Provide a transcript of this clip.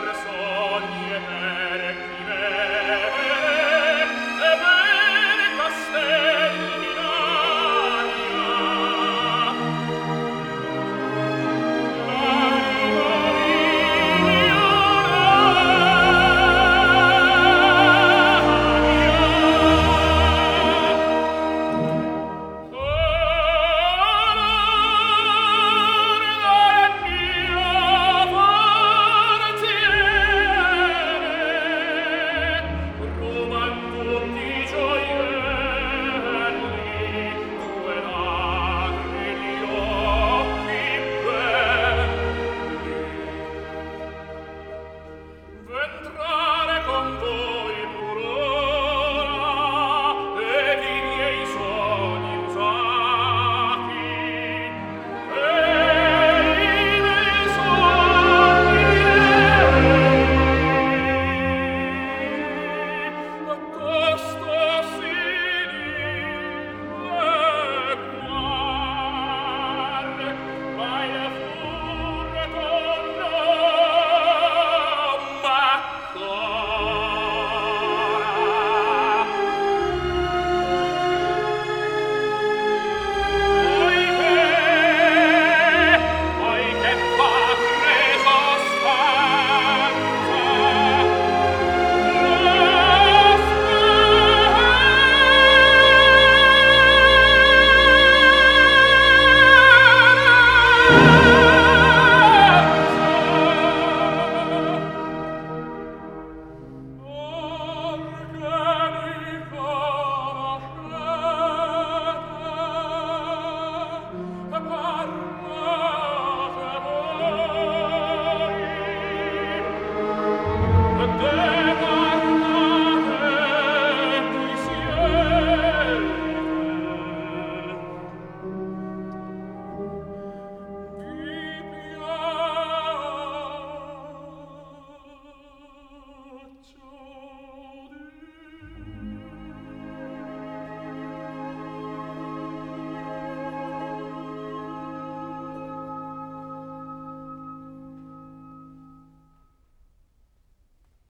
Person. The